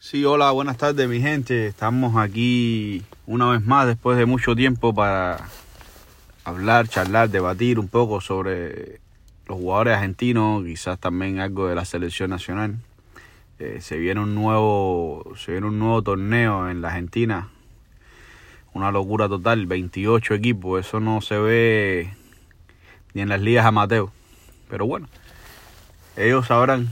Sí, hola, buenas tardes mi gente. Estamos aquí una vez más después de mucho tiempo para hablar, charlar, debatir un poco sobre los jugadores argentinos, quizás también algo de la selección nacional. Eh, se viene un nuevo, se viene un nuevo torneo en la Argentina. Una locura total, 28 equipos, eso no se ve ni en las ligas amateur. Pero bueno, ellos sabrán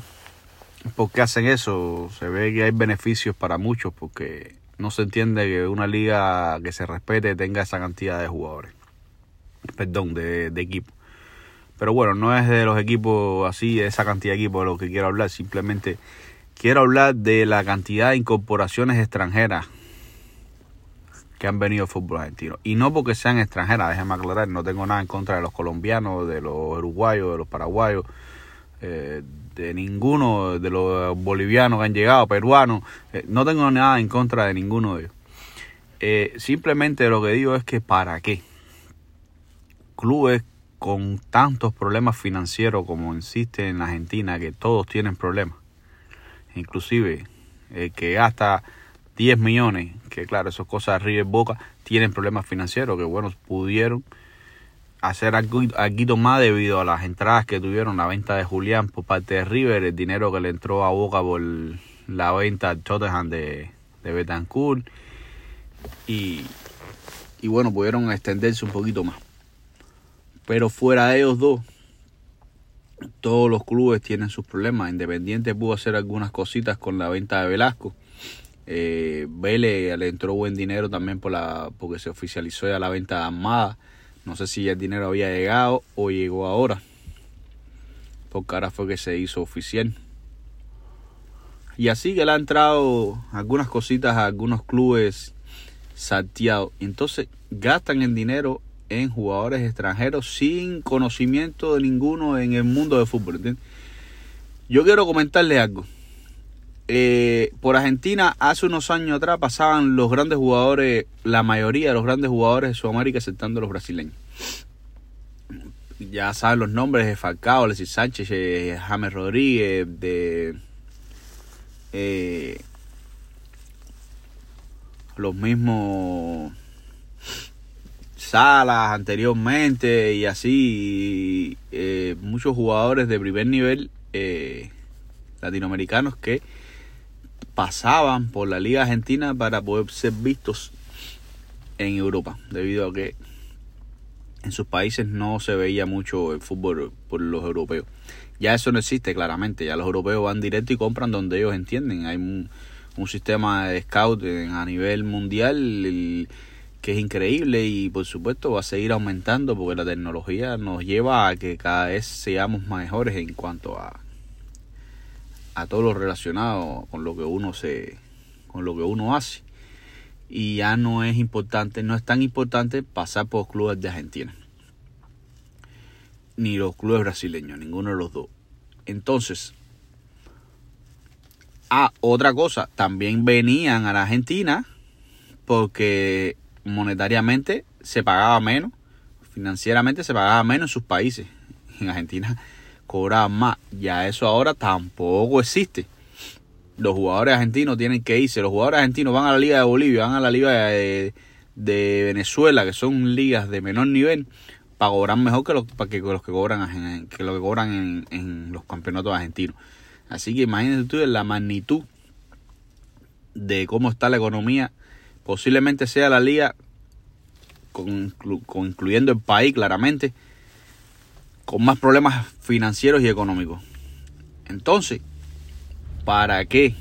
por qué hacen eso. Se ve que hay beneficios para muchos porque no se entiende que una liga que se respete tenga esa cantidad de jugadores. Perdón, de, de equipos. Pero bueno, no es de los equipos así, esa cantidad de equipos de lo que quiero hablar. Simplemente quiero hablar de la cantidad de incorporaciones extranjeras que han venido al fútbol argentino. Y no porque sean extranjeras, déjenme aclarar, no tengo nada en contra de los colombianos, de los uruguayos, de los paraguayos, eh, de ninguno de los bolivianos que han llegado, peruanos, eh, no tengo nada en contra de ninguno de ellos. Eh, simplemente lo que digo es que para qué clubes con tantos problemas financieros como existen en Argentina, que todos tienen problemas, inclusive que gasta 10 millones, que claro, esas cosas arriba en boca, tienen problemas financieros, que bueno, pudieron hacer algo, más debido a las entradas que tuvieron la venta de Julián por parte de River, el dinero que le entró a Boca por la venta al Tottenham de, de Betancourt y, y bueno, pudieron extenderse un poquito más. Pero fuera de ellos dos, todos los clubes tienen sus problemas. Independiente pudo hacer algunas cositas con la venta de Velasco. Eh, Vélez le entró buen dinero también por la, porque se oficializó ya la venta de Armada. No sé si el dinero había llegado o llegó ahora. Porque ahora fue que se hizo oficial. Y así que le han entrado algunas cositas a algunos clubes salteados. Entonces gastan el dinero en jugadores extranjeros sin conocimiento de ninguno en el mundo del fútbol. Yo quiero comentarle algo. Eh, por Argentina hace unos años atrás pasaban los grandes jugadores, la mayoría de los grandes jugadores de Sudamérica aceptando los brasileños. Ya saben los nombres de Falcao, Alexis Sánchez, eh, James Rodríguez, de eh, los mismos Salas anteriormente y así eh, muchos jugadores de primer nivel eh, latinoamericanos que pasaban por la Liga Argentina para poder ser vistos en Europa, debido a que en sus países no se veía mucho el fútbol por los europeos. Ya eso no existe claramente, ya los europeos van directo y compran donde ellos entienden. Hay un, un sistema de scout a nivel mundial que es increíble y por supuesto va a seguir aumentando porque la tecnología nos lleva a que cada vez seamos mejores en cuanto a a todo lo relacionado con lo que uno se con lo que uno hace. Y ya no es importante no es tan importante pasar por los clubes de Argentina ni los clubes brasileños ninguno de los dos. Entonces ah otra cosa también venían a la Argentina porque monetariamente se pagaba menos financieramente se pagaba menos en sus países. En Argentina cobraban más. Ya eso ahora tampoco existe. Los jugadores argentinos tienen que irse. Los jugadores argentinos van a la Liga de Bolivia, van a la Liga de, Venezuela, que son ligas de menor nivel, para cobrar mejor que los, que, que cobran lo que cobran en, los campeonatos argentinos. Así que imagínense ustedes la magnitud de cómo está la economía. Posiblemente sea la liga, con, incluyendo el país claramente, con más problemas financieros y económicos. Entonces, ¿para qué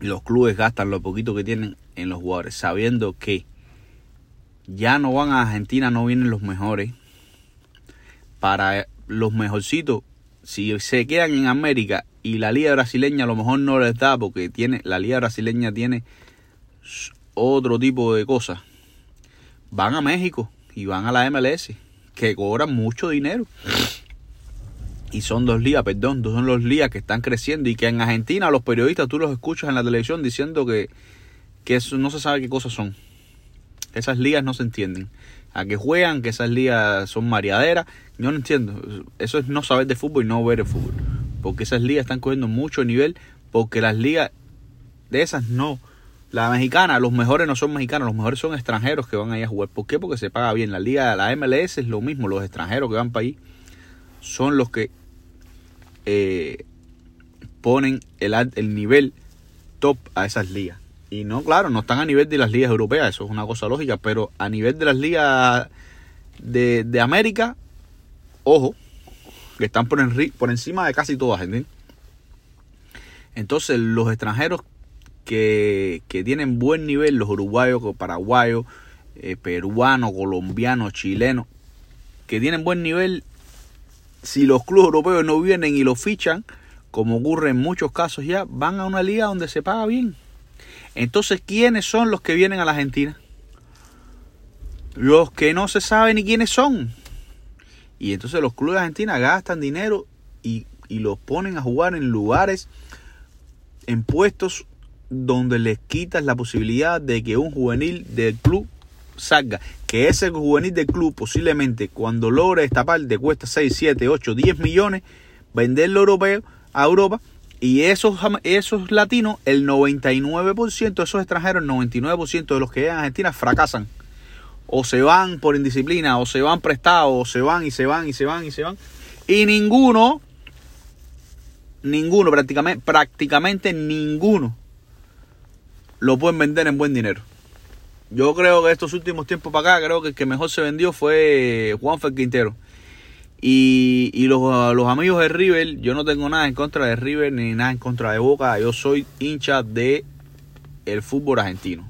los clubes gastan lo poquito que tienen en los jugadores? Sabiendo que ya no van a Argentina, no vienen los mejores. Para los mejorcitos, si se quedan en América y la liga brasileña a lo mejor no les da porque tiene la liga brasileña tiene otro tipo de cosas, van a México y van a la MLS que cobran mucho dinero. Y son dos ligas, perdón, son los ligas que están creciendo y que en Argentina los periodistas tú los escuchas en la televisión diciendo que, que eso no se sabe qué cosas son. Esas ligas no se entienden. A que juegan, que esas ligas son mareaderas. Yo no entiendo. Eso es no saber de fútbol y no ver el fútbol. Porque esas ligas están cogiendo mucho nivel. Porque las ligas de esas no. La mexicana, los mejores no son mexicanos, los mejores son extranjeros que van ahí a jugar. ¿Por qué? Porque se paga bien. La liga, la MLS es lo mismo, los extranjeros que van para ahí son los que eh, ponen el, el nivel top a esas ligas. Y no, claro, no están a nivel de las ligas europeas, eso es una cosa lógica, pero a nivel de las ligas de, de América, ojo, que están por, por encima de casi todas, ¿entiendes? Entonces, los extranjeros que, tienen buen nivel, los uruguayos, paraguayos, eh, peruanos, colombianos, chilenos, que tienen buen nivel, si los clubes europeos no vienen y los fichan, como ocurre en muchos casos ya, van a una liga donde se paga bien. Entonces, ¿quiénes son los que vienen a la Argentina? Los que no se sabe ni quiénes son. Y entonces los clubes de Argentina gastan dinero y, y los ponen a jugar en lugares, en puestos donde les quitas la posibilidad de que un juvenil del club salga. Que ese juvenil del club posiblemente cuando logre destapar de cuesta 6, 7, 8, 10 millones, venderlo europeo a Europa. Y esos, esos latinos, el 99% de esos extranjeros, el 99% de los que llegan Argentina fracasan. O se van por indisciplina, o se van prestados, o se van y se van y se van y se van. Y ninguno, ninguno, prácticamente, prácticamente ninguno lo pueden vender en buen dinero. Yo creo que estos últimos tiempos para acá, creo que el que mejor se vendió fue Juanfer Quintero. Y, y los, amigos de River, yo no tengo nada en contra de River ni nada en contra de Boca. Yo soy hincha de el fútbol argentino.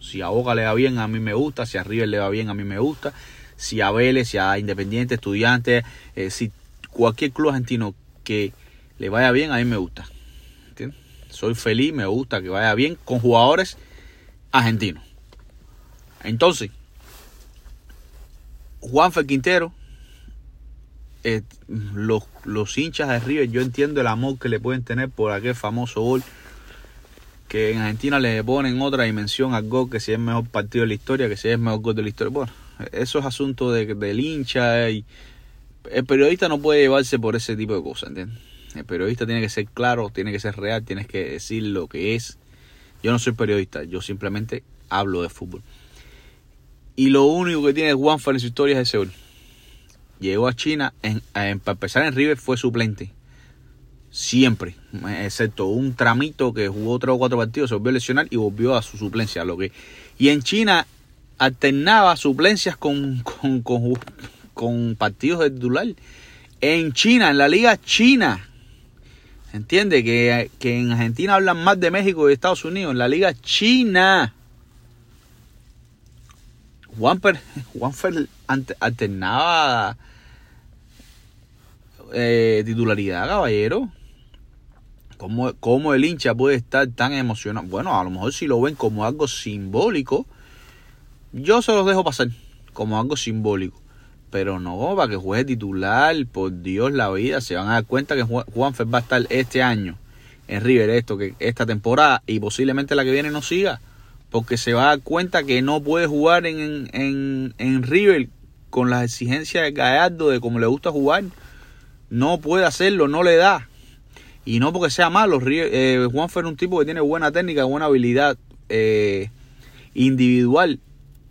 Si a Boca le va bien, a mí me gusta. Si a River le va bien, a mí me gusta. Si a Vélez, si a Independiente, Estudiantes, eh, si cualquier club argentino que le vaya bien, a mí me gusta soy feliz, me gusta que vaya bien con jugadores argentinos. Entonces, Juanfer Quintero, eh, los, los, hinchas de River, yo entiendo el amor que le pueden tener por aquel famoso gol que en Argentina le ponen otra dimensión al gol, que si es el mejor partido de la historia, que si es el mejor gol de la historia. Bueno, eso es asunto de, del hincha y el periodista no puede llevarse por ese tipo de cosas, ¿entiendes? El periodista tiene que ser claro, tiene que ser real, tienes que decir lo que es. Yo no soy periodista, yo simplemente hablo de fútbol. Y lo único que tiene Juanfer en su historia es ese gol. Llegó a China, para empezar en River fue suplente. Siempre, excepto un tramito que jugó tres o cuatro partidos, se volvió a lesionar y volvió a su suplencia. Lo que, y en China alternaba suplencias con, con, con, con partidos de titular. En China, en la liga china, Entiende que, en Argentina hablan más de México y de Estados Unidos, en la liga china. Juanfer, Juanfer alternaba eh, titularidad, caballero. ¿Cómo, ¿Cómo, el hincha puede estar tan emocionado? Bueno, a lo mejor si lo ven como algo simbólico, yo se los dejo pasar como algo simbólico. Pero no, para que juegue titular, por Dios la vida, se van a dar cuenta que Juanfer va a estar este año en River, esto, que esta temporada y posiblemente la que viene no siga, porque se va a dar cuenta que no puede jugar en, en, en River con las exigencias de Gallardo, de cómo le gusta jugar. No puede hacerlo, no le da. Y no porque sea malo, eh, Juanfer es un tipo que tiene buena técnica, buena habilidad eh, individual,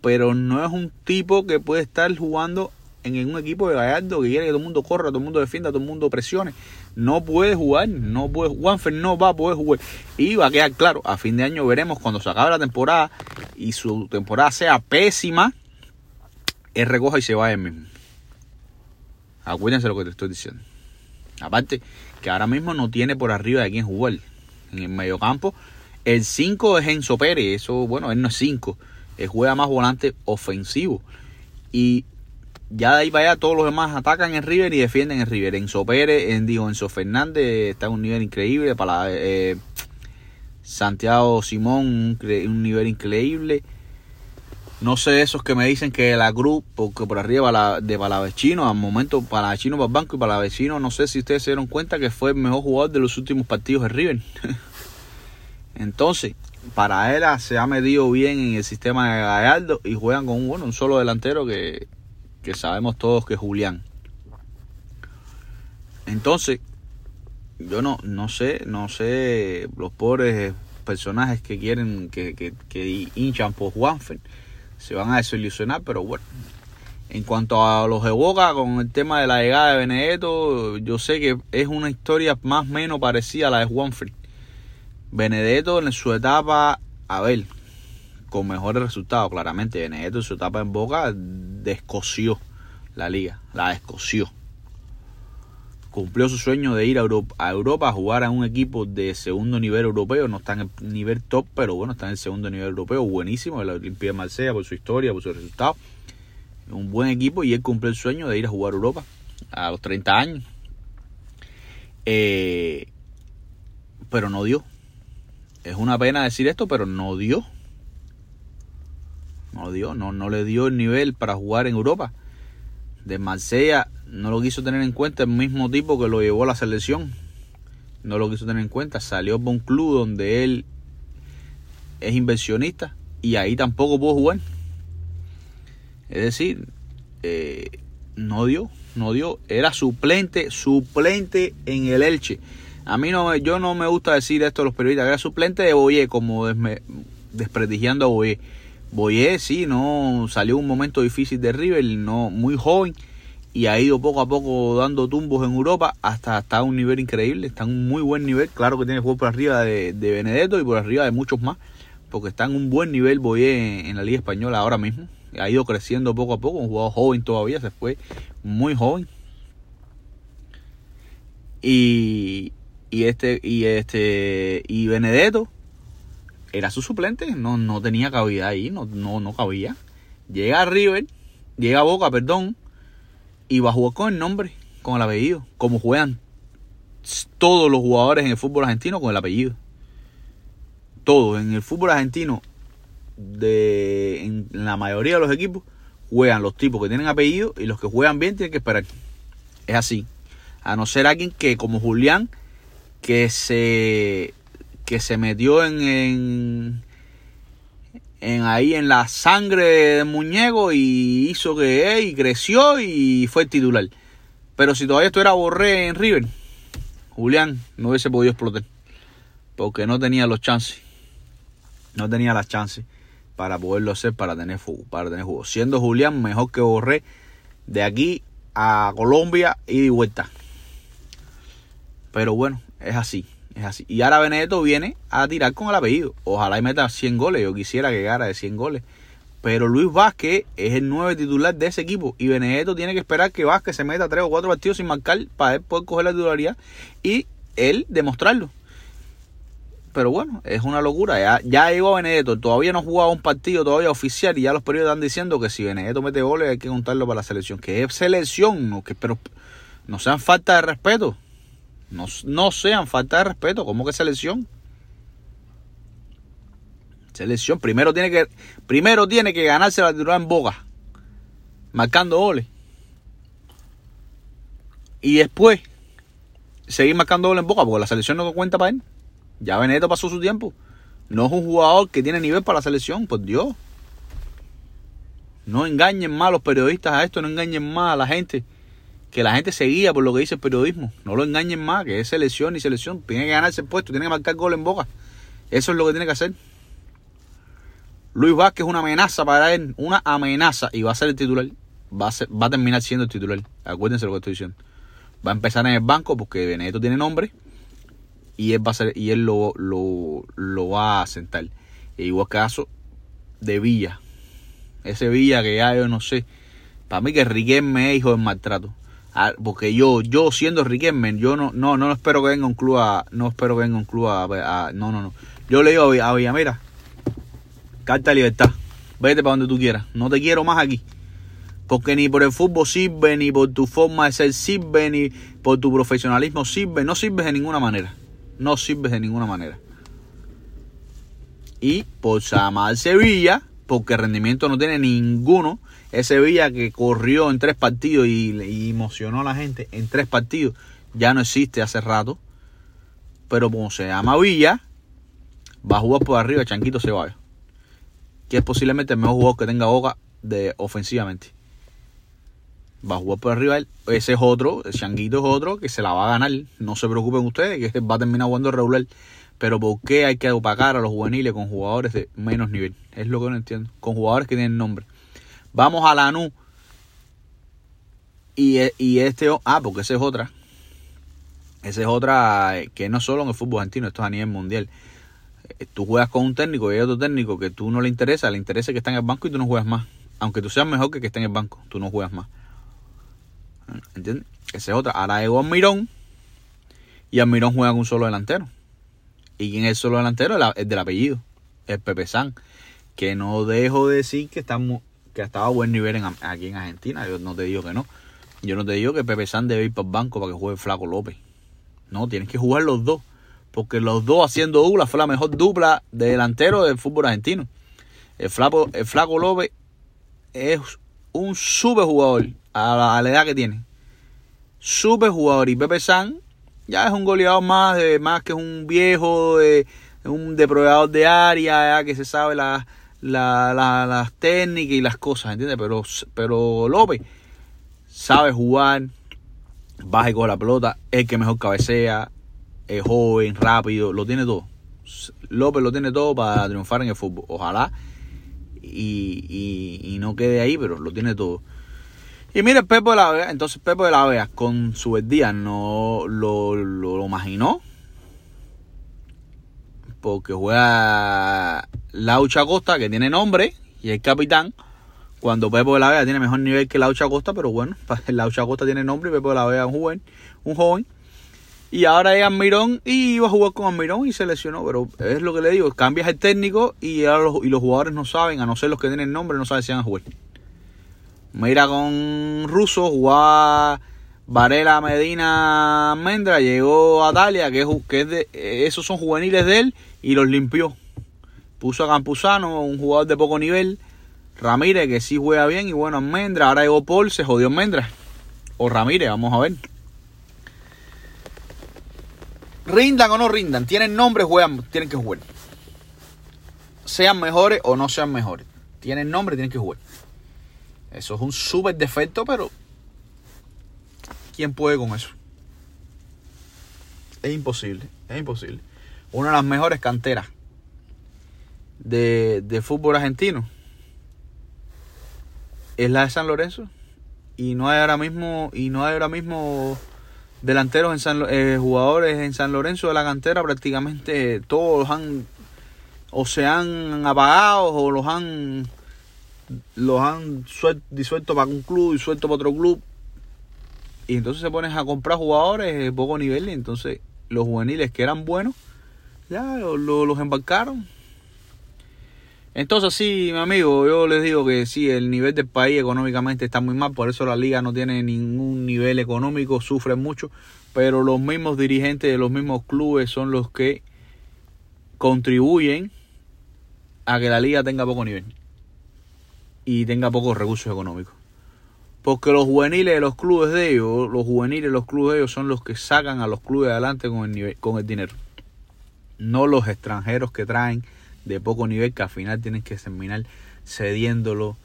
pero no es un tipo que puede estar jugando en un equipo de Gallardo que quiere que todo el mundo corra, todo el mundo defienda, todo el mundo presione. No puede jugar, no puede, Juanfer no va a poder jugar. Y va a quedar claro, a fin de año veremos cuando se acabe la temporada y su temporada sea pésima, él recoja y se va él mismo. Acuérdense lo que te estoy diciendo. Aparte, que ahora mismo no tiene por arriba de quién jugar. En el mediocampo, el 5 es Enzo Pérez. Eso, bueno, él no es 5. Él juega más volante ofensivo. Y ya de ahí para allá todos los demás atacan en River y defienden en River. Enzo Pérez, en, digo, Enzo Fernández está en un nivel increíble. Para eh, Santiago Simón, un, nivel increíble. No sé esos que me dicen que la Cruz, porque por arriba de Palavecino, al momento Palavecino para banco y Palavecino, no sé si ustedes se dieron cuenta que fue el mejor jugador de los últimos partidos de River. Entonces, para él se ha medido bien en el sistema de Gallardo y juegan con un solo delantero que que sabemos todos que es Julián. Entonces, yo no, no sé, no sé, los pobres personajes que quieren, que, que, que hinchan por Juanfer, se van a desilusionar, pero bueno. En cuanto a los de con el tema de la llegada de Benedetto, yo sé que es una historia más o menos parecida a la de Juanfer. Benedetto en su etapa, a ver, con mejores resultados, claramente. Benedetto en su etapa en Boca descoció la liga, la descoció cumplió su sueño de ir a Europa, a Europa a jugar a un equipo de segundo nivel europeo. No está en el nivel top, pero bueno, está en el segundo nivel europeo. Buenísimo, el Olimpia de Marsella por su historia, por su resultado. Un buen equipo y él cumplió el sueño de ir a jugar a Europa a los 30 años. Eh, pero no dio. Es una pena decir esto, pero no dio. No dio, no, no le dio el nivel para jugar en Europa. De Marsella no lo quiso tener en cuenta el mismo tipo que lo llevó a la selección. No lo quiso tener en cuenta. Salió por un club donde él es inversionista y ahí tampoco pudo jugar. Es decir, eh, no dio, no dio. Era suplente, suplente en el Elche. A mí no, yo no me gusta decir esto a los periodistas. Era suplente de Boyé, como desprestigiando a Boyé. Boyé, sí, no salió un momento difícil de River, no muy joven y ha ido poco a poco dando tumbos en Europa hasta estar a un nivel increíble, está en un muy buen nivel, claro que tiene juego por arriba de, Benedetto y por arriba de muchos más, porque está en un buen nivel Boyé en, la Liga Española ahora mismo, ha ido creciendo poco a poco, un jugador joven todavía, se fue muy joven. Y, y este y este y Benedetto era su suplente, no, no tenía cabida ahí, no, no, no cabía. Llega a River, llega a Boca, perdón, y va a jugar con el nombre, con el apellido, como juegan todos los jugadores en el fútbol argentino con el apellido. Todos, en el fútbol argentino, de, en la mayoría de los equipos, juegan los tipos que tienen apellido y los que juegan bien tienen que esperar. Es así. A no ser alguien que, como Julián, que se, que se metió en en ahí en la sangre de muñeco y hizo que y creció y fue titular. Pero si todavía estuviera Borré en River, Julián no hubiese podido explotar. Porque no tenía los chances. No tenía las chances para poderlo hacer, para tener, para tener juego. Siendo Julián mejor que Borré de aquí a Colombia y de vuelta. Pero bueno, es así. Y ahora Benedetto viene a tirar con el apellido. Ojalá y meta 100 goles. Yo quisiera que llegara de 100 goles. Pero Luis Vázquez es el nueve titular de ese equipo. Y Benedetto tiene que esperar que Vázquez se meta tres o cuatro partidos sin marcar para él poder coger la titularidad y él demostrarlo. Pero bueno, es una locura. Ya, ya llegó Benedetto. Todavía no ha jugado un partido todavía oficial. Y ya los periodistas están diciendo que si Benedetto mete goles hay que contarlo para la selección. Que es selección. No, que, pero no sean falta de respeto. No, sean falta de respeto. ¿Cómo que selección? Selección. Primero tiene que, primero tiene que ganarse la titular en boca. Marcando goles. Y después seguir marcando goles en boca. Porque la selección no cuenta para él. Ya Benedetto pasó su tiempo. No es un jugador que tiene nivel para la selección. Por Dios. No engañen más a los periodistas a esto. No engañen más a la gente que la gente se guía por lo que dice el periodismo. No lo engañen más, que es selección y selección. Tiene que ganarse el puesto, tiene que marcar gol en boca. Eso es lo que tiene que hacer. Luis Vázquez es una amenaza para él, una amenaza. Y va a ser el titular. Va a, va a terminar siendo el titular. Acuérdense lo que estoy diciendo. Va a empezar en el banco porque Benedetto tiene nombre. Y él va a ser, y él lo, lo, va a sentar. E igual caso de Villa. Ese Villa que ya yo no sé. Para mí que Riquelme es hijo del maltrato. Ah, porque yo, yo siendo Riquelme, yo no, no, no espero que venga un club a, no espero que venga un club a, no, no, no. Yo le digo a Villamera, carta de libertad, vete para donde tú quieras, no te quiero más aquí. Porque ni por el fútbol sirve, ni por tu forma de ser sirve, ni por tu profesionalismo sirve, no sirves de ninguna manera. No sirves de ninguna manera. Y por Samar Sevilla, porque rendimiento no tiene ninguno, ese Villa que corrió en tres partidos y, emocionó a la gente en tres partidos, ya no existe hace rato. Pero como se llama Villa, va a jugar por arriba Chanquito Ceballos. Que es posiblemente el mejor jugador que tenga Boca de, ofensivamente. Va a jugar por arriba. Ese es otro, el Chanquito es otro que se la va a ganar. No se preocupen ustedes, que va a terminar jugando regular. Pero ¿por qué hay que opacar a los juveniles con jugadores de menos nivel? Es lo que no entiendo. Con jugadores que tienen nombre. Vamos a la NU. Y, y este... Ah, porque esa es otra. Esa es otra eh, que no solo en el fútbol argentino, esto es a nivel mundial. Eh, tú juegas con un técnico y hay otro técnico que tú no le interesa, le interesa que está en el banco y tú no juegas más. Aunque tú seas mejor que que esté en el banco, tú no juegas más. ¿Entiendes? Esa es otra. Ahora llegó Mirón y Almirón juega con un solo delantero. ¿Y quién es el solo delantero? El, del apellido, el Pepe San. Que no dejo de decir que, estamos, que ha estado a buen nivel en, aquí en Argentina. Yo no te digo que no. Yo no te digo que Pepe San debe ir para el banco para que juegue Flaco López. No, tienes que jugar los dos. Porque los dos haciendo dupla fue la mejor dupla de delantero del fútbol argentino. El Flaco, el Flaco López es un super jugador a la, edad que tiene. Super jugador. Y Pepe San ya es un goleador más, de, más que un viejo, de, un depredador de área, que se sabe las técnicas y las cosas, ¿entiendes? Pero, pero López sabe jugar, baja con la pelota, es el que mejor cabecea, es joven, rápido, lo tiene todo. López lo tiene todo para triunfar en el fútbol. Ojalá y, y, no quede ahí, pero lo tiene todo. Y mire, Pepo de la Vega, entonces Pepo de la Vega con su día no lo, lo, imaginó. Porque juega Laucha Costa, que tiene nombre, y es capitán. Cuando Pepo de la Vega tiene mejor nivel que Laucha Costa, pero bueno, Laucha Costa tiene nombre y Pepo de la Vega es un joven. Un joven. Y ahora llega Mirón y iba a jugar con Mirón y se lesionó. Pero es lo que le digo, cambias el técnico y, los, y los jugadores no saben, a no ser los que tienen nombre, no saben si van a jugar. Mira con Russo, jugaba Varela, Medina, Mendra, llegó a Dalia, que, es, que de, esos son juveniles de él, y los limpió. Puso a Campuzano, un jugador de poco nivel. Ramírez, que sí juega bien, y bueno, Mendra. Ahora llegó Paul, se jodió Mendra. O Ramírez, vamos a ver. Rindan o no rindan, tienen nombre, juegan, tienen que jugar. Sean mejores o no sean mejores. Tienen nombre, tienen que jugar. Eso es un súper defecto, pero ¿quién puede con eso? Es imposible, es imposible. Una de las mejores canteras de, de fútbol argentino es la de San Lorenzo. Y no hay ahora mismo, y no hay ahora mismo delanteros en San, eh, jugadores en San Lorenzo de la cantera prácticamente todos han o se han apagado o los han los han disuelto para un club y suelto para otro club. Y entonces se ponen a comprar jugadores poco nivel y entonces los juveniles que eran buenos, ya los embarcaron. Entonces sí, mi amigo, yo les digo que sí, el nivel del país económicamente está muy mal, por eso la liga no tiene ningún nivel económico, sufre mucho, pero los mismos dirigentes de los mismos clubes son los que contribuyen a que la liga tenga poco nivel y tenga pocos recursos económicos. Porque los juveniles de los clubes de ellos, los juveniles de los clubes de ellos son los que sacan a los clubes adelante con el, nivel, con el dinero. No los extranjeros que traen de poco nivel que al final tienen que terminar cediéndolo,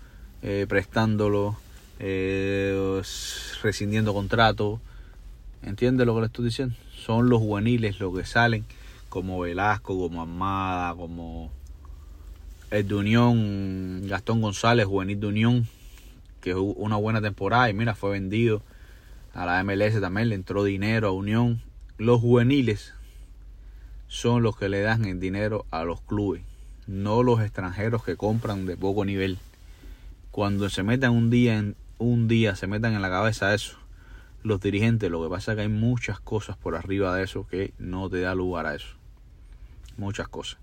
eh, prestándolo, eh, rescindiendo contratos. ¿Entiendes lo que le estoy diciendo? Son los juveniles los que salen, como Velasco, como Armada, como el de Unión, Gastón González, juvenil de Unión, que es una buena temporada y mira, fue vendido a la MLS también, le entró dinero a Unión. Los juveniles son los que le dan el dinero a los clubes, no los extranjeros que compran de poco nivel. Cuando se metan un día en un día se metan en la cabeza eso, los dirigentes, lo que pasa es que hay muchas cosas por arriba de eso que no te da lugar a eso. Muchas cosas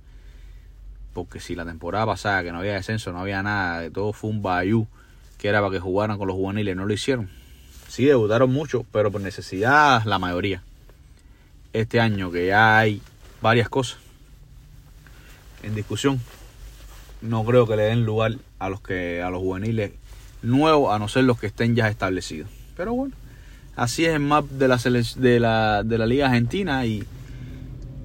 porque si la temporada pasada que no había descenso, no había nada, todo fue un bayou que era para que jugaran con los juveniles, no lo hicieron. Sí, debutaron mucho, pero por necesidad la mayoría. Este año que ya hay varias cosas en discusión, no creo que le den lugar a los que a los juveniles nuevos, a no ser los que estén ya establecidos. Pero bueno, así es el map de la, de la, de la Liga Argentina y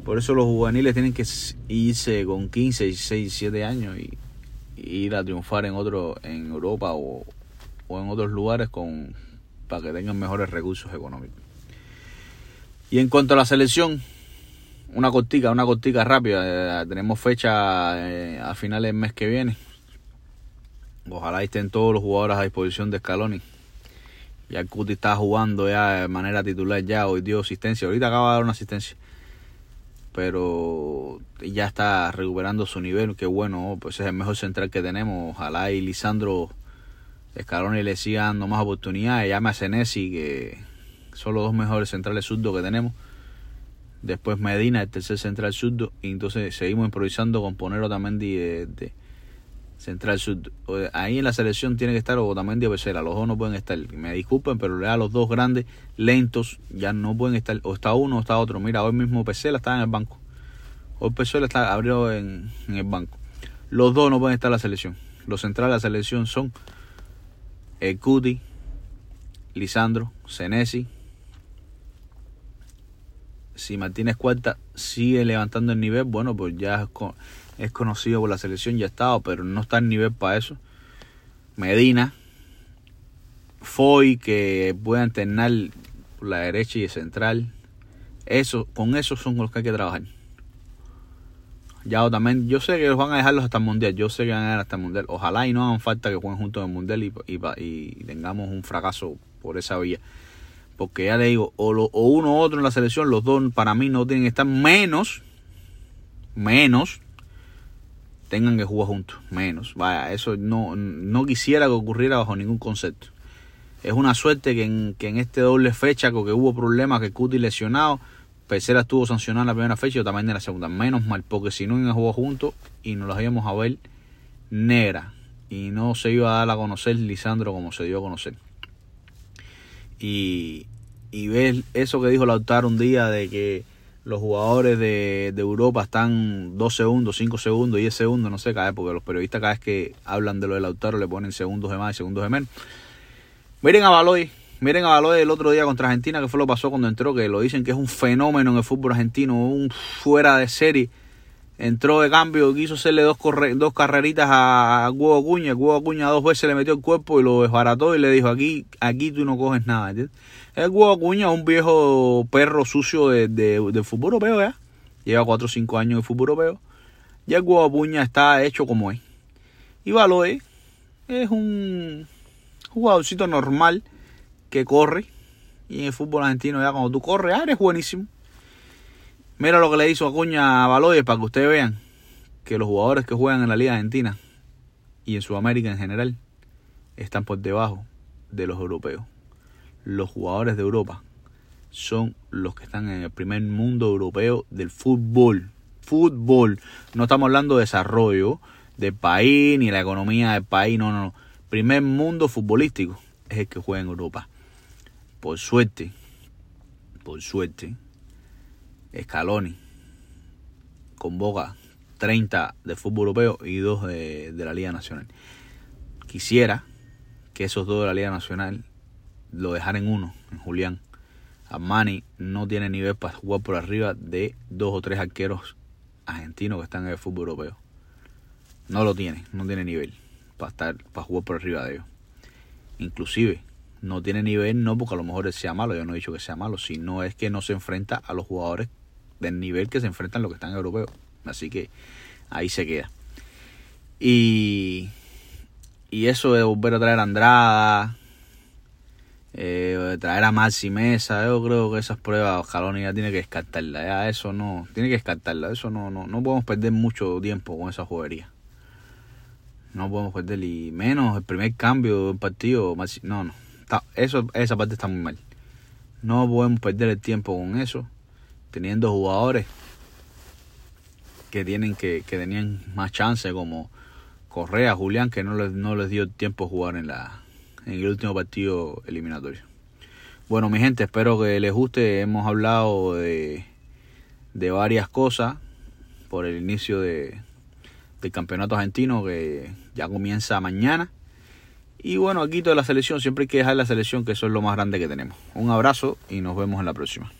por eso los juveniles tienen que irse con 15, 16, 17 años y, ir a triunfar en otro en Europa o, en otros lugares con para que tengan mejores recursos económicos. Y en cuanto a la selección, una cortica, una cortica rápida. Eh, tenemos fecha eh, a finales del mes que viene. Ojalá estén todos los jugadores a disposición de Scaloni. Ya Cuti está jugando ya de manera titular ya, hoy dio asistencia. Ahorita acaba de dar una asistencia. Pero ya está recuperando su nivel, que bueno, pues es el mejor central que tenemos. Ojalá y Lisandro Scaloni le siga dando más oportunidades. Llame a Senesi, que son los dos mejores centrales surdos que tenemos. Después Medina, el tercer central surdo. Y entonces seguimos improvisando con poner Otamendi de, de central surdo. Ahí en la selección tiene que estar Otamendi o Pesela. Los dos no pueden estar. Me disculpen, pero los dos grandes, lentos, ya no pueden estar. O está uno o está otro. Mira, hoy mismo Pesela está en el banco. Hoy Pesela está abrió en, en el banco. Los dos no pueden estar en la selección. Los centrales de la selección son el Cuti, Lisandro, Senesi, si Martínez Cuarta sigue levantando el nivel, bueno, pues ya es, conocido por la selección, ya ha estado, pero no está en nivel para eso. Medina, Foy, que puede alternar por la derecha y el central. Eso, con eso son los que hay que trabajar. Ya también, yo sé que van a dejarlos hasta el mundial, yo sé que van a dejar hasta el mundial. Ojalá y no hagan falta que jueguen juntos en el mundial y, y tengamos un fracaso por esa vía. Porque ya le digo, o, o uno u otro en la selección, los dos para mí no tienen que estar menos, menos, tengan que jugar juntos, menos. Vaya, eso no, no quisiera que ocurriera bajo ningún concepto. Es una suerte que en, que en este doble fecha, que hubo problemas, que Cuti lesionado, Pesera estuvo sancionado en la primera fecha y también en la segunda. Menos mal, porque si no iban a jugar juntos y nos las íbamos a ver negra. Y no se iba a dar a conocer Lisandro como se dio a conocer y, y ves eso que dijo Lautaro un día de que los jugadores de, de, Europa están 2 segundos, 5 segundos, 10 segundos, no sé, cada porque los periodistas cada vez que hablan de lo de Lautaro le ponen segundos de más y segundos de menos. Miren a Baloy, miren a Baloy el otro día contra Argentina, que fue lo que pasó cuando entró, que lo dicen que es un fenómeno en el fútbol argentino, un fuera de serie entró de cambio, quiso hacerle dos, dos carreritas a, Hugo Cuña, Hugo Cuña dos veces le metió el cuerpo y lo desbarató y le dijo, aquí, aquí tú no coges nada. El Hugo Cuña un viejo perro sucio de, de, fútbol europeo ya, lleva 4 o 5 años de fútbol europeo, ya el Hugo Cuña está hecho como es. Y Baloe es un jugadorcito normal que corre, y en el fútbol argentino ya cuando tú corres, ah, eres buenísimo. Mira lo que le hizo Acuña a Baloyes para que ustedes vean que los jugadores que juegan en la Liga Argentina y en Sudamérica en general están por debajo de los europeos. Los jugadores de Europa son los que están en el primer mundo europeo del fútbol. Fútbol. No estamos hablando de desarrollo del país ni la economía del país. No, no, no. Primer mundo futbolístico es el que juega en Europa. Por suerte, por suerte, Scaloni convoca 30 de fútbol europeo y 2 de, la Liga Nacional. Quisiera que esos dos de la Liga Nacional lo dejaran en uno, en Julián. Armani no tiene nivel para jugar por arriba de dos o tres arqueros argentinos que están en el fútbol europeo. No lo tiene, no tiene nivel para estar para jugar por arriba de ellos. Inclusive no tiene nivel no porque a lo mejor sea malo, yo no he dicho que sea malo, sino es que no se enfrenta a los jugadores del nivel que se enfrentan los que están europeos. Así que ahí se queda. Y, y eso de volver a traer a Andrada, eh, traer a Maxi Mesa, yo creo que esas pruebas Jalón ya tiene que descartarla. Ya eso no, tiene que descartarla. Eso no, no, no podemos perder mucho tiempo con esa juguería. No podemos perder y menos el primer cambio del partido. No, no. eso, esa parte está muy mal. No podemos perder el tiempo con eso teniendo jugadores que tienen que, que tenían más chance como Correa, Julián, que no les, no les dio tiempo a jugar en la en el último partido eliminatorio. Bueno, mi gente, espero que les guste. Hemos hablado de, de varias cosas por el inicio de, del campeonato argentino que ya comienza mañana. Y bueno, aquí toda la selección, siempre hay que dejar la selección, que eso es lo más grande que tenemos. Un abrazo y nos vemos en la próxima.